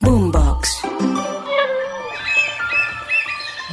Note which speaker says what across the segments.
Speaker 1: Boombox.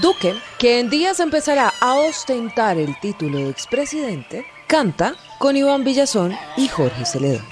Speaker 2: Duque, que en días empezará a ostentar el título de expresidente, canta con Iván Villazón y Jorge Celedón.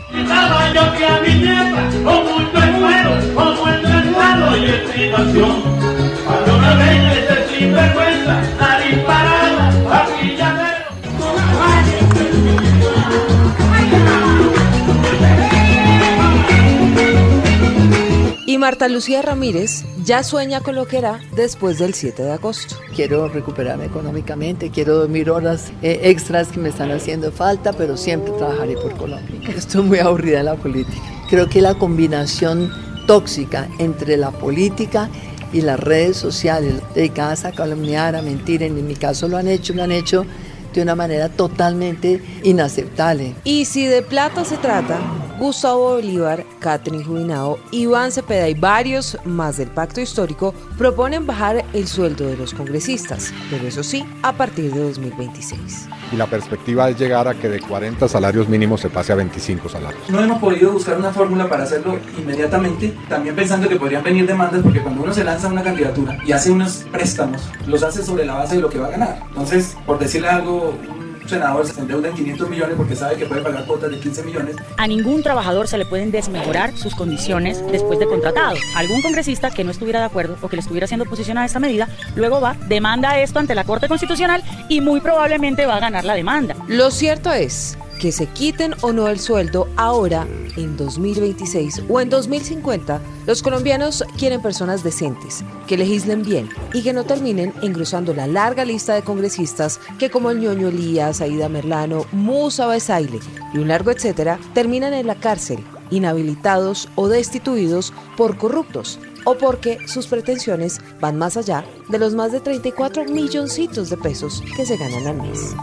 Speaker 2: Marta Lucía Ramírez ya sueña con lo que hará después del 7 de agosto.
Speaker 3: Quiero recuperarme económicamente, quiero dormir horas eh, extras que me están haciendo falta, pero siempre trabajaré por Colombia. Estoy muy aburrida en la política. Creo que la combinación tóxica entre la política y las redes sociales dedicadas a calumniar, a mentir, en mi caso lo han hecho, lo han hecho de una manera totalmente inaceptable.
Speaker 2: Y si de plata se trata, Gustavo Bolívar, Catherine Jubinao, Iván Cepeda y varios más del pacto histórico proponen bajar el sueldo de los congresistas, pero eso sí, a partir de 2026.
Speaker 4: Y la perspectiva es llegar a que de 40 salarios mínimos se pase a 25 salarios.
Speaker 5: No hemos podido buscar una fórmula para hacerlo inmediatamente, también pensando que podrían venir demandas, porque cuando uno se lanza a una candidatura y hace unos préstamos, los hace sobre la base de lo que va a ganar. Entonces, por decirle algo, un senador se endeuda en 500 millones porque sabe que puede pagar cuotas de 15 millones.
Speaker 6: A ningún trabajador se le pueden desmejorar sus condiciones después de contratado. Algún congresista que no estuviera de acuerdo o que le estuviera haciendo oposición a esta medida, luego va, demanda esto ante la Corte Constitucional y muy probablemente va a ganar la demanda.
Speaker 2: Lo cierto es que se quiten o no el sueldo ahora, en 2026 o en 2050, los colombianos quieren personas decentes, que legislen bien y que no terminen engrosando la larga lista de congresistas que como el ñoño Elías, Aida Merlano, Musa Besaile y un largo etcétera, terminan en la cárcel, inhabilitados o destituidos por corruptos o porque sus pretensiones van más allá de los más de 34 milloncitos de pesos que se ganan al mes.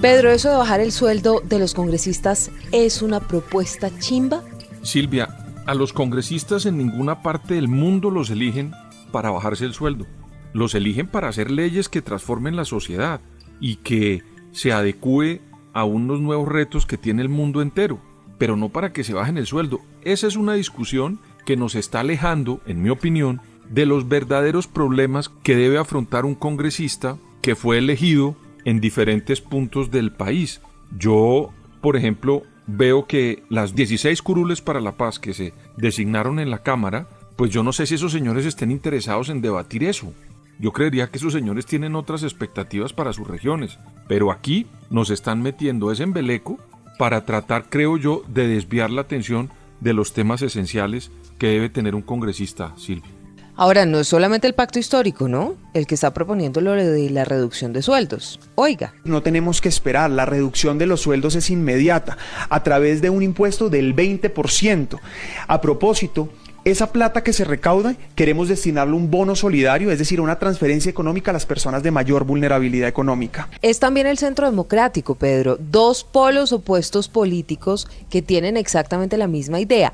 Speaker 2: Pedro, eso de bajar el sueldo de los congresistas es una propuesta chimba.
Speaker 7: Silvia, a los congresistas en ninguna parte del mundo los eligen para bajarse el sueldo. Los eligen para hacer leyes que transformen la sociedad y que se adecue a unos nuevos retos que tiene el mundo entero, pero no para que se bajen el sueldo. Esa es una discusión que nos está alejando, en mi opinión, de los verdaderos problemas que debe afrontar un congresista que fue elegido en diferentes puntos del país. Yo, por ejemplo, veo que las 16 curules para la paz que se designaron en la Cámara, pues yo no sé si esos señores estén interesados en debatir eso. Yo creería que esos señores tienen otras expectativas para sus regiones, pero aquí nos están metiendo ese embeleco para tratar, creo yo, de desviar la atención de los temas esenciales que debe tener un congresista, Silvia.
Speaker 2: Ahora, no es solamente el pacto histórico, ¿no? El que está proponiendo lo de la reducción de sueldos. Oiga.
Speaker 8: No tenemos que esperar, la reducción de los sueldos es inmediata, a través de un impuesto del 20%. A propósito, esa plata que se recauda queremos destinarlo a un bono solidario, es decir, una transferencia económica a las personas de mayor vulnerabilidad económica.
Speaker 2: Es también el centro democrático, Pedro, dos polos opuestos políticos que tienen exactamente la misma idea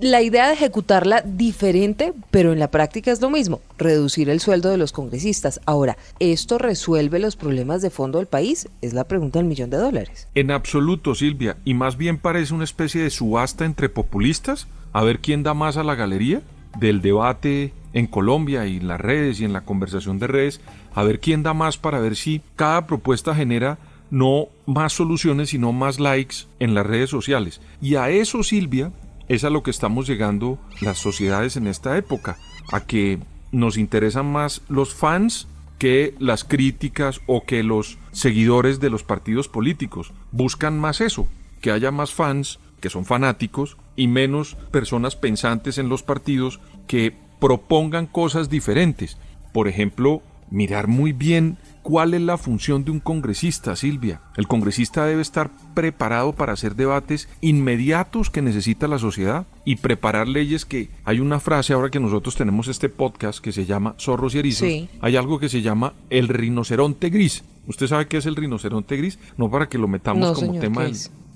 Speaker 2: la idea de ejecutarla diferente, pero en la práctica es lo mismo, reducir el sueldo de los congresistas. Ahora, ¿esto resuelve los problemas de fondo del país? Es la pregunta del millón de dólares.
Speaker 7: En absoluto, Silvia, y más bien parece una especie de subasta entre populistas, a ver quién da más a la galería del debate en Colombia y en las redes y en la conversación de redes, a ver quién da más para ver si cada propuesta genera no más soluciones, sino más likes en las redes sociales. Y a eso, Silvia, es a lo que estamos llegando las sociedades en esta época, a que nos interesan más los fans que las críticas o que los seguidores de los partidos políticos. Buscan más eso, que haya más fans que son fanáticos y menos personas pensantes en los partidos que propongan cosas diferentes. Por ejemplo, mirar muy bien cuál es la función de un congresista, Silvia. El congresista debe estar preparado para hacer debates inmediatos que necesita la sociedad y preparar leyes que hay una frase ahora que nosotros tenemos este podcast que se llama Zorros y Erizos.
Speaker 2: Sí.
Speaker 7: Hay algo que se llama el rinoceronte gris. ¿Usted sabe qué es el rinoceronte gris? No para que lo metamos
Speaker 2: No,
Speaker 7: como tema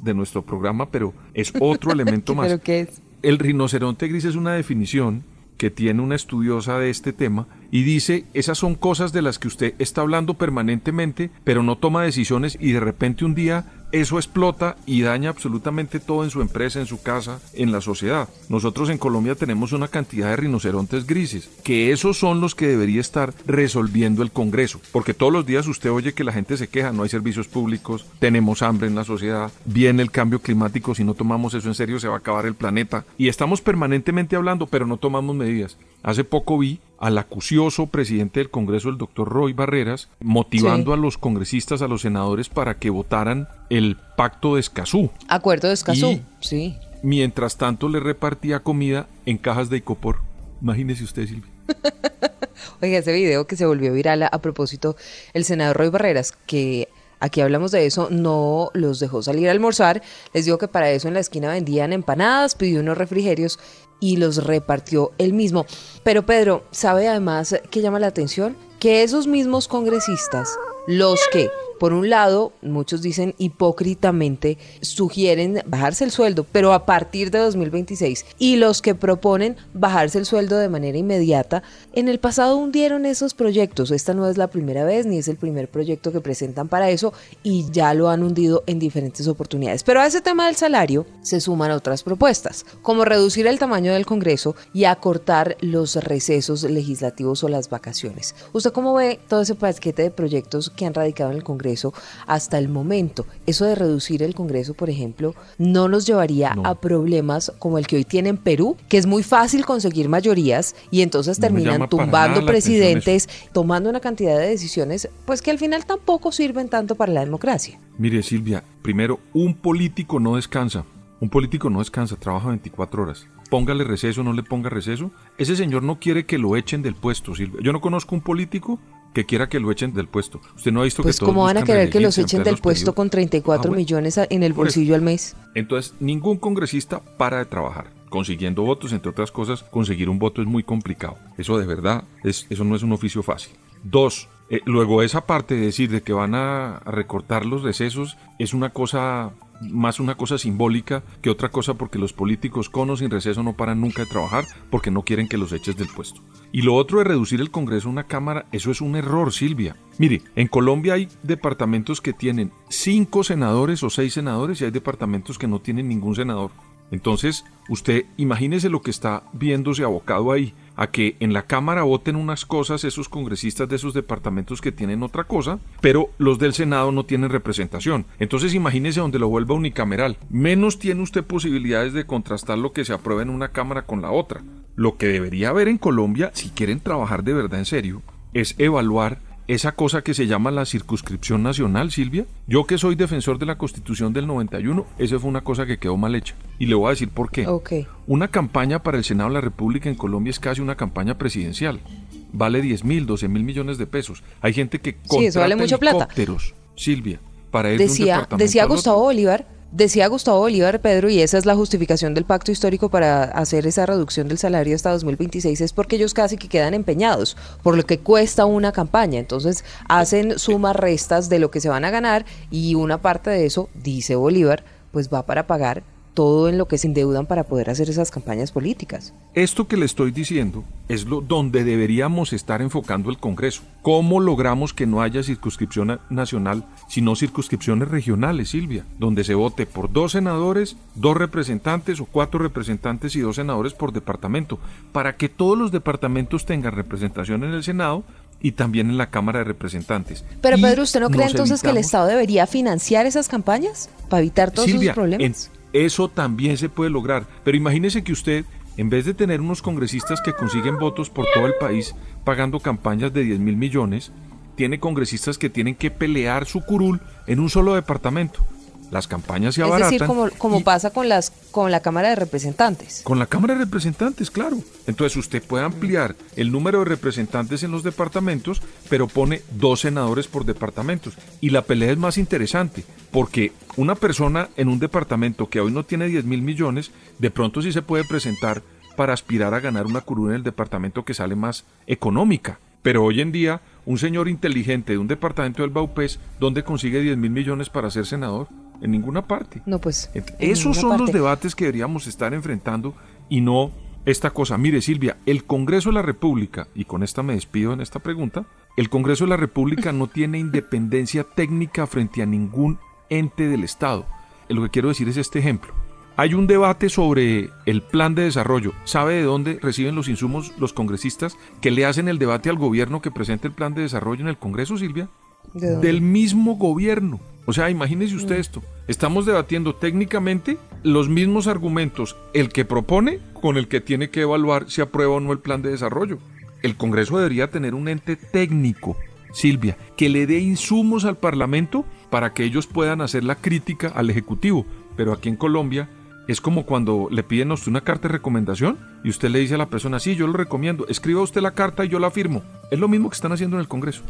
Speaker 7: de nuestro programa, pero es otro elemento más.
Speaker 2: ¿Pero qué es?
Speaker 7: El rinoceronte gris es una definición que tiene una estudiosa de este tema y dice, esas son cosas de las que usted está hablando permanentemente, pero no toma decisiones y de repente un día eso explota y daña absolutamente todo en su empresa, en su casa, en la sociedad. Nosotros en Colombia tenemos una cantidad de rinocerontes grises, que esos son los que debería estar resolviendo el Congreso, porque todos los días usted oye que la gente se queja, no hay servicios públicos, tenemos hambre en la sociedad, viene el cambio climático, si no tomamos eso en serio se va a acabar el planeta, y estamos permanentemente hablando, pero no tomamos medidas. Hace poco vi al acucioso presidente del Congreso, el doctor Roy Barreras, motivando
Speaker 2: Sí.
Speaker 7: a los congresistas, a los senadores, para que votaran el pacto de Escazú.
Speaker 2: Acuerdo de Escazú,
Speaker 7: Y-
Speaker 2: sí.
Speaker 7: Mientras tanto le repartía comida en cajas de icopor. Imagínese usted, Silvia.
Speaker 2: Oiga, ese video que se volvió viral a, a propósito, el senador Roy Barreras, que aquí hablamos de eso, no los dejó salir a almorzar. Les digo que para eso en la esquina vendían empanadas, pidió unos refrigerios y los repartió él mismo. Pero Pedro, ¿sabe además qué llama la atención? Que esos mismos congresistas, los que, por un lado, muchos dicen hipócritamente, sugieren bajarse el sueldo, pero a partir de 2026, y los que proponen bajarse el sueldo de manera inmediata, en el pasado hundieron esos proyectos. Esta no es la primera vez, ni es el primer proyecto que presentan para eso, y ya lo han hundido en diferentes oportunidades. Pero a ese tema del salario se suman otras propuestas, como reducir el tamaño del Congreso y acortar los recesos legislativos o las vacaciones. ¿Usted cómo ve todo ese paquete de proyectos que han radicado en el Congreso hasta el momento? Eso de reducir el Congreso, por ejemplo, no nos llevaría
Speaker 7: No.
Speaker 2: a problemas como el que hoy tiene en Perú, que es muy fácil conseguir mayorías y entonces terminan tumbando presidentes, tomando una cantidad de decisiones, pues que al final tampoco sirven tanto para la democracia.
Speaker 7: Mire, Silvia, primero, un político no descansa. Un político no descansa, trabaja 24 horas. Póngale receso, no le ponga receso. Ese señor no quiere que lo echen del puesto, Silvia. Yo no conozco un político que quiera que lo echen del puesto. Usted no ha visto
Speaker 2: Pues
Speaker 7: que todos
Speaker 2: cómo van a querer que los echen del
Speaker 7: los
Speaker 2: puesto con 34
Speaker 7: Ah, bueno.
Speaker 2: millones en el bolsillo al mes.
Speaker 7: Entonces, ningún congresista para de trabajar. Consiguiendo votos, entre otras cosas, conseguir un voto es muy complicado. Eso de verdad, es, eso no es un oficio fácil. Dos, eh, luego esa parte de decir de que van a recortar los recesos es una cosa, más una cosa simbólica que otra cosa porque los políticos con o sin receso no paran nunca de trabajar porque no quieren que los eches del puesto. Y lo otro de reducir el Congreso a una Cámara, eso es un error, Silvia. Mire, en Colombia hay departamentos que tienen cinco senadores o seis senadores y hay departamentos que no tienen ningún senador. Entonces, usted imagínese lo que está viéndose abocado ahí, a que en la Cámara voten unas cosas esos congresistas de esos departamentos que tienen otra cosa, pero los del Senado no tienen representación. Entonces, imagínese donde lo vuelva unicameral. Menos tiene usted posibilidades de contrastar lo que se aprueba en una Cámara con la otra. Lo que debería haber en Colombia, si quieren trabajar de verdad en serio, es evaluar esa cosa que se llama la circunscripción nacional, Silvia. Yo que soy defensor de la Constitución del 91, esa fue una cosa que quedó mal hecha. Y le voy a decir por qué.
Speaker 2: Ok.
Speaker 7: Una campaña para el Senado de la República en Colombia es casi una campaña presidencial. Vale 10 mil, 12 mil millones de pesos. Hay gente que
Speaker 2: Sí, eso vale mucha plata.
Speaker 7: Silvia, para ir de un
Speaker 2: Decía,
Speaker 7: departamento
Speaker 2: decía. Gustavo Bolívar, decía Gustavo Bolívar, Pedro, y esa es la justificación del pacto histórico para hacer esa reducción del salario hasta 2026, es porque ellos casi que quedan empeñados por lo que cuesta una campaña. Entonces hacen sumas restas de lo que se van a ganar y una parte de eso, dice Bolívar, pues va para pagar todo en lo que se endeudan para poder hacer esas campañas políticas.
Speaker 7: Esto que le estoy diciendo es lo donde deberíamos estar enfocando el Congreso. ¿Cómo logramos que no haya circunscripción na- nacional, sino circunscripciones regionales, Silvia? Donde se vote por dos senadores, dos representantes o cuatro representantes y dos senadores por departamento, para que todos los departamentos tengan representación en el Senado y también en la Cámara de Representantes.
Speaker 2: Pero Pedro, ¿usted no cree entonces que el Estado debería financiar esas campañas para evitar todos
Speaker 7: Silvia,
Speaker 2: esos problemas?
Speaker 7: en- eso también se puede lograr. Pero imagínese que usted, en vez de tener unos congresistas que consiguen votos por todo el país pagando campañas de 10 mil millones, tiene congresistas que tienen que pelear su curul en un solo departamento. Las campañas se
Speaker 2: Es
Speaker 7: abaratan.
Speaker 2: decir, como, como
Speaker 7: y-
Speaker 2: pasa con, las, con la Cámara de Representantes.
Speaker 7: Con la Cámara de Representantes, claro. Entonces usted puede ampliar el número de representantes en los departamentos, pero pone dos senadores por departamentos. Y la pelea es más interesante, porque una persona en un departamento que hoy no tiene 10 mil millones, de pronto sí se puede presentar para aspirar a ganar una curul en el departamento que sale más económica. Pero hoy en día, un señor inteligente de un departamento del Baupés, ¿dónde consigue 10 mil millones para ser senador? En ninguna parte.
Speaker 2: No, pues.
Speaker 7: Esos son los debates que deberíamos estar enfrentando y no esta cosa. Mire, Silvia, el Congreso de la República, y con esta me despido en esta pregunta, el Congreso de la República no tiene independencia técnica frente a ningún ente del Estado. Lo que quiero decir es este ejemplo. Hay un debate sobre el plan de desarrollo. ¿Sabe de dónde reciben los insumos los congresistas que le hacen el debate al gobierno que presente el plan de desarrollo en el Congreso, Silvia? Del mismo gobierno. O sea, imagínese usted esto. Estamos debatiendo técnicamente los mismos argumentos, el que propone con el que tiene que evaluar si aprueba o no el plan de desarrollo. El Congreso debería tener un ente técnico, Silvia, que le dé insumos al Parlamento para que ellos puedan hacer la crítica al Ejecutivo. Pero aquí en Colombia es como cuando le piden a usted una carta de recomendación y usted le dice a la persona, sí, yo lo recomiendo, escriba usted la carta y yo la firmo. Es lo mismo que están haciendo en el Congreso.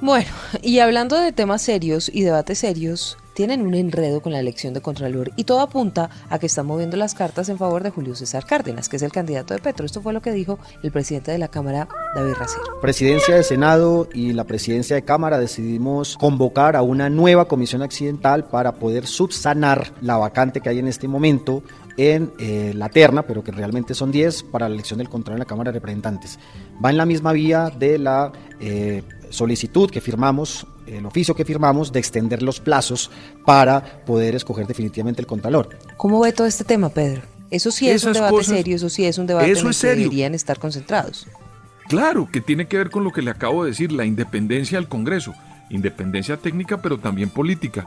Speaker 2: Bueno, y hablando de temas serios y debates serios, tienen un enredo con la elección de Contralor y todo apunta a que están moviendo las cartas en favor de Julio César Cárdenas, que es el candidato de Petro. Esto fue lo que dijo el presidente de la Cámara, David Racero.
Speaker 1: Presidencia de Senado y la Presidencia de Cámara decidimos convocar a una nueva comisión accidental para poder subsanar la vacante que hay en este momento en eh, la terna, pero que realmente son 10 para la elección del Contralor en la Cámara de Representantes. Va en la misma vía de la eh, solicitud que firmamos, el oficio que firmamos de extender los plazos para poder escoger definitivamente el Contralor.
Speaker 2: ¿Cómo ve todo este tema, Pedro? Eso sí es un debate
Speaker 7: cosas-
Speaker 2: serio, eso sí es un debate
Speaker 7: eso
Speaker 2: en el
Speaker 7: es
Speaker 2: que
Speaker 7: serio.
Speaker 2: deberían estar concentrados.
Speaker 7: Claro, que tiene que ver con lo que le acabo de decir, la independencia del Congreso, independencia técnica pero también política.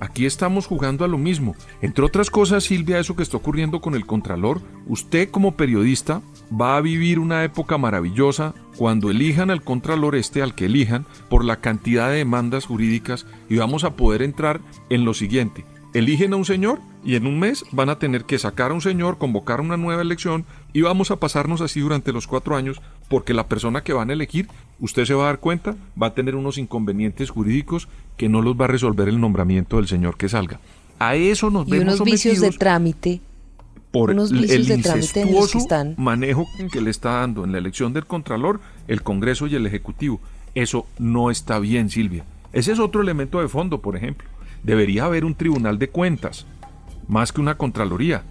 Speaker 7: Aquí estamos jugando a lo mismo. Entre otras cosas, Silvia, eso que está ocurriendo con el Contralor, usted como periodista va a vivir una época maravillosa cuando elijan al Contralor este al que elijan por la cantidad de demandas jurídicas y vamos a poder entrar en lo siguiente. Eligen a un señor y en un mes van a tener que sacar a un señor, convocar una nueva elección y vamos a pasarnos así durante los cuatro años porque la persona que van a elegir, usted se va a dar cuenta, va a tener unos inconvenientes jurídicos que no los va a resolver el nombramiento del señor que salga. A eso nos
Speaker 2: Y
Speaker 7: vemos
Speaker 2: unos vicios de trámite.
Speaker 7: por
Speaker 2: unos
Speaker 7: el
Speaker 2: vicios de trámite en los que
Speaker 7: incestuoso
Speaker 2: están.
Speaker 7: manejo que le está dando en la elección del Contralor el Congreso y el Ejecutivo. Eso no está bien, Silvia. Ese es otro elemento de fondo, por ejemplo. Debería haber un tribunal de cuentas, más que una Contraloría,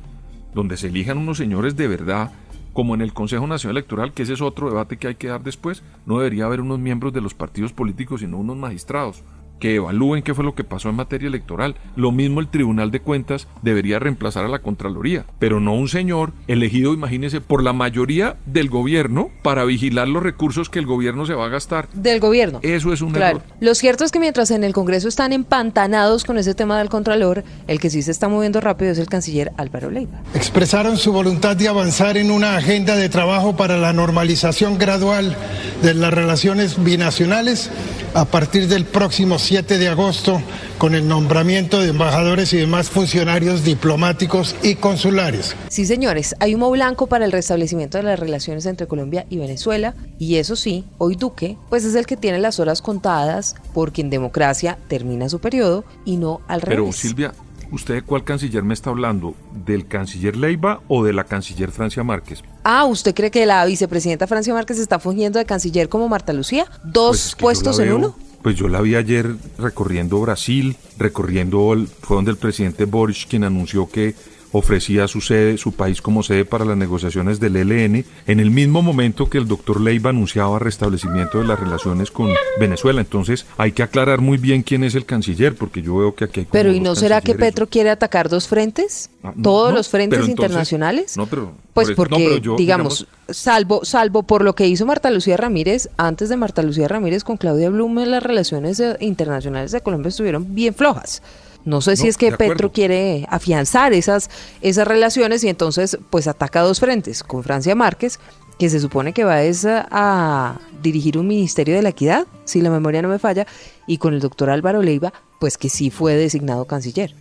Speaker 7: donde se elijan unos señores de verdad, como en el Consejo Nacional Electoral, que ese es otro debate que hay que dar después. No debería haber unos miembros de los partidos políticos, sino unos magistrados que evalúen qué fue lo que pasó en materia electoral. Lo mismo el Tribunal de Cuentas debería reemplazar a la Contraloría, pero no un señor elegido, imagínese, por la mayoría del gobierno para vigilar los recursos que el gobierno se va a gastar.
Speaker 2: Del gobierno.
Speaker 7: Eso es un
Speaker 2: Claro.
Speaker 7: error.
Speaker 2: Lo cierto es que mientras en el Congreso están empantanados con ese tema del Contralor, el que sí se está moviendo rápido es el canciller Álvaro Leiva.
Speaker 9: expresaron su voluntad de avanzar en una agenda de trabajo para la normalización gradual de las relaciones binacionales a partir del próximo 7 de agosto con el nombramiento de embajadores y demás funcionarios diplomáticos y consulares.
Speaker 2: Sí, señores, hay humo blanco para el restablecimiento de las relaciones entre Colombia y Venezuela, y eso sí, hoy Duque, pues es el que tiene las horas contadas, porque en democracia termina su periodo y no al
Speaker 7: Pero
Speaker 2: revés.
Speaker 7: Silvia, ¿usted de cuál canciller me está hablando? ¿Del canciller Leiva o de la canciller Francia Márquez?
Speaker 2: Ah, ¿usted cree que la vicepresidenta Francia Márquez está fungiendo de canciller como Marta Lucía? ¿Dos
Speaker 7: Pues es que yo
Speaker 2: puestos en uno?
Speaker 7: Pues yo la vi ayer recorriendo Brasil, recorriendo, el, fue donde el presidente Boris quien anunció que ofrecía su sede, su país como sede para las negociaciones del ELN, en el mismo momento que el doctor Leiva anunciaba restablecimiento de las relaciones con Venezuela. Entonces hay que aclarar muy bien quién es el canciller, porque yo veo que aquí hay como
Speaker 2: Pero ¿y no será que. Petro quiere atacar dos frentes?
Speaker 7: Ah, no,
Speaker 2: ¿Todos
Speaker 7: no,
Speaker 2: los frentes
Speaker 7: entonces-
Speaker 2: internacionales?
Speaker 7: No, pero
Speaker 2: Pues porque,
Speaker 7: no, pero yo,
Speaker 2: digamos, salvo, salvo por lo que hizo Marta Lucía Ramírez, antes de Marta Lucía Ramírez con Claudia Blume, las relaciones eh, internacionales de Colombia estuvieron bien flojas. No sé si es que. Petro quiere afianzar esas, esas relaciones y entonces pues ataca dos frentes, con Francia Márquez, que se supone que va es a, a dirigir un ministerio de la equidad, si la memoria no me falla, y con el doctor Álvaro Leiva, pues que sí fue designado canciller.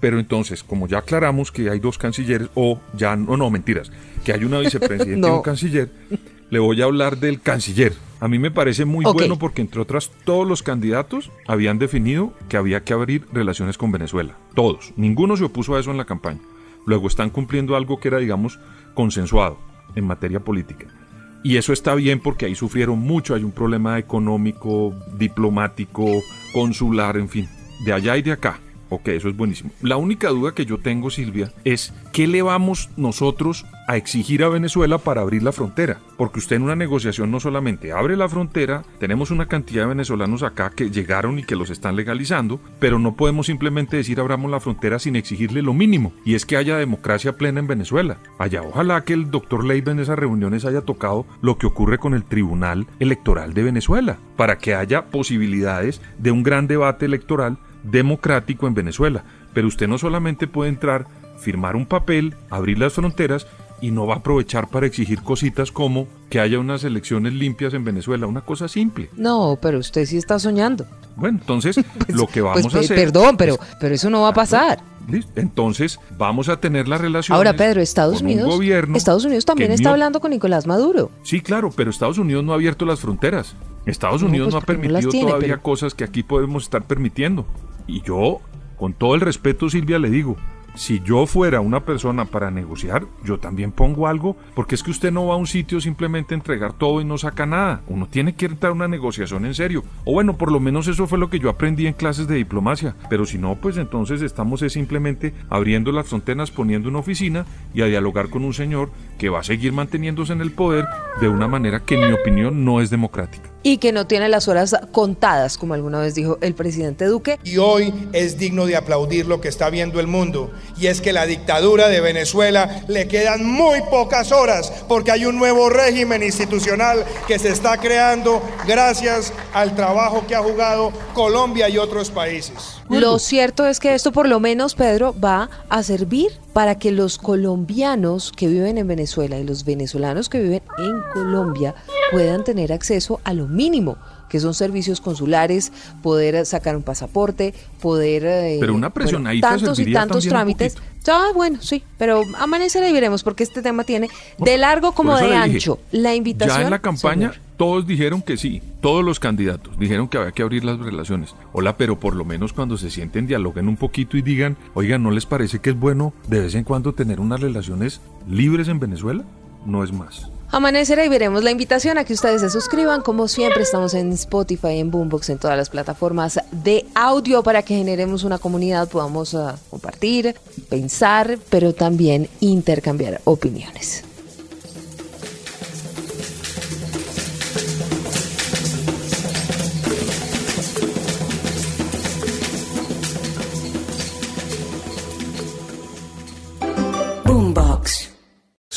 Speaker 7: Pero entonces, como ya aclaramos que hay dos cancilleres, o ya, no, no, mentiras, que hay una vicepresidenta y un canciller, le voy a hablar del canciller. A mí me parece muy bueno porque, entre otras, todos los candidatos habían definido que había que abrir relaciones con Venezuela. Todos. Ninguno se opuso a eso en la campaña. Luego están cumpliendo algo que era, digamos, consensuado en materia política. Y eso está bien porque ahí sufrieron mucho. Hay un problema económico, diplomático, consular, en fin, de allá y de acá. Ok, eso es buenísimo. La única duda que yo tengo, Silvia, es ¿qué le vamos nosotros a exigir a Venezuela para abrir la frontera? Porque usted en una negociación no solamente abre la frontera, tenemos una cantidad de venezolanos acá que llegaron y que los están legalizando, pero no podemos simplemente decir abramos la frontera sin exigirle lo mínimo, y es que haya democracia plena en Venezuela. Allá ojalá que el doctor Leiva en esas reuniones haya tocado lo que ocurre con el Tribunal Electoral de Venezuela, para que haya posibilidades de un gran debate electoral democrático en Venezuela. Pero usted no solamente puede entrar, firmar un papel, abrir las fronteras y no va a aprovechar para exigir cositas como que haya unas elecciones limpias en Venezuela, una cosa simple.
Speaker 2: No, pero usted sí está soñando.
Speaker 7: Bueno, entonces lo que vamos
Speaker 2: Pues,
Speaker 7: a
Speaker 2: pe-
Speaker 7: hacer...
Speaker 2: perdón, pero, pero eso no va a pasar.
Speaker 7: Entonces vamos a tener la relación.
Speaker 2: Ahora, Pedro, Estados
Speaker 7: con un
Speaker 2: Unidos,
Speaker 7: gobierno
Speaker 2: Estados Unidos también está hablando con Nicolás Maduro.
Speaker 7: Sí, claro, pero Estados Unidos no ha abierto las fronteras. Estados
Speaker 2: No,
Speaker 7: Unidos
Speaker 2: pues
Speaker 7: no ha
Speaker 2: no
Speaker 7: permitido
Speaker 2: tiene,
Speaker 7: todavía
Speaker 2: pero-
Speaker 7: cosas que aquí podemos estar permitiendo. Y yo, con todo el respeto, Silvia, le digo, si yo fuera una persona para negociar, yo también pongo algo, porque es que usted no va a un sitio simplemente a entregar todo y no saca nada. Uno tiene que entrar a una negociación en serio. O bueno, por lo menos eso fue lo que yo aprendí en clases de diplomacia. Pero si no, pues entonces estamos es simplemente abriendo las fronteras, poniendo una oficina y a dialogar con un señor que va a seguir manteniéndose en el poder de una manera que en mi opinión no es democrática.
Speaker 2: Y que no tiene las horas contadas, como alguna vez dijo el presidente Duque.
Speaker 10: Y hoy es digno de aplaudir lo que está viendo el mundo. Y es que la dictadura de Venezuela le quedan muy pocas horas porque hay un nuevo régimen institucional que se está creando gracias al trabajo que ha jugado Colombia y otros países.
Speaker 2: Lo cierto es que esto por lo menos, Pedro, va a servir para que los colombianos que viven en Venezuela y los venezolanos que viven en Colombia puedan tener acceso a lo mínimo, que son servicios consulares, poder sacar un pasaporte, poder... eh,
Speaker 7: Pero una presionadita
Speaker 2: tantos y
Speaker 7: serviría
Speaker 2: tantos
Speaker 7: también un
Speaker 2: trámites. Ah, bueno, sí, pero amanecerá y veremos, porque este tema tiene de largo como de
Speaker 7: dije,
Speaker 2: ancho. La invitación...
Speaker 7: Ya en la campaña
Speaker 2: señor.
Speaker 7: todos dijeron que sí, todos los candidatos dijeron que había que abrir las relaciones. Hola, pero por lo menos cuando se sienten dialoguen un poquito y digan, oigan, ¿no les parece que es bueno de vez en cuando tener unas relaciones libres en Venezuela? No es más.
Speaker 2: Amanecerá y veremos la invitación a que ustedes se suscriban. Como siempre, estamos en Spotify, en Boombox, en todas las plataformas de audio para que generemos una comunidad, podamos ah, compartir, pensar, pero también intercambiar opiniones.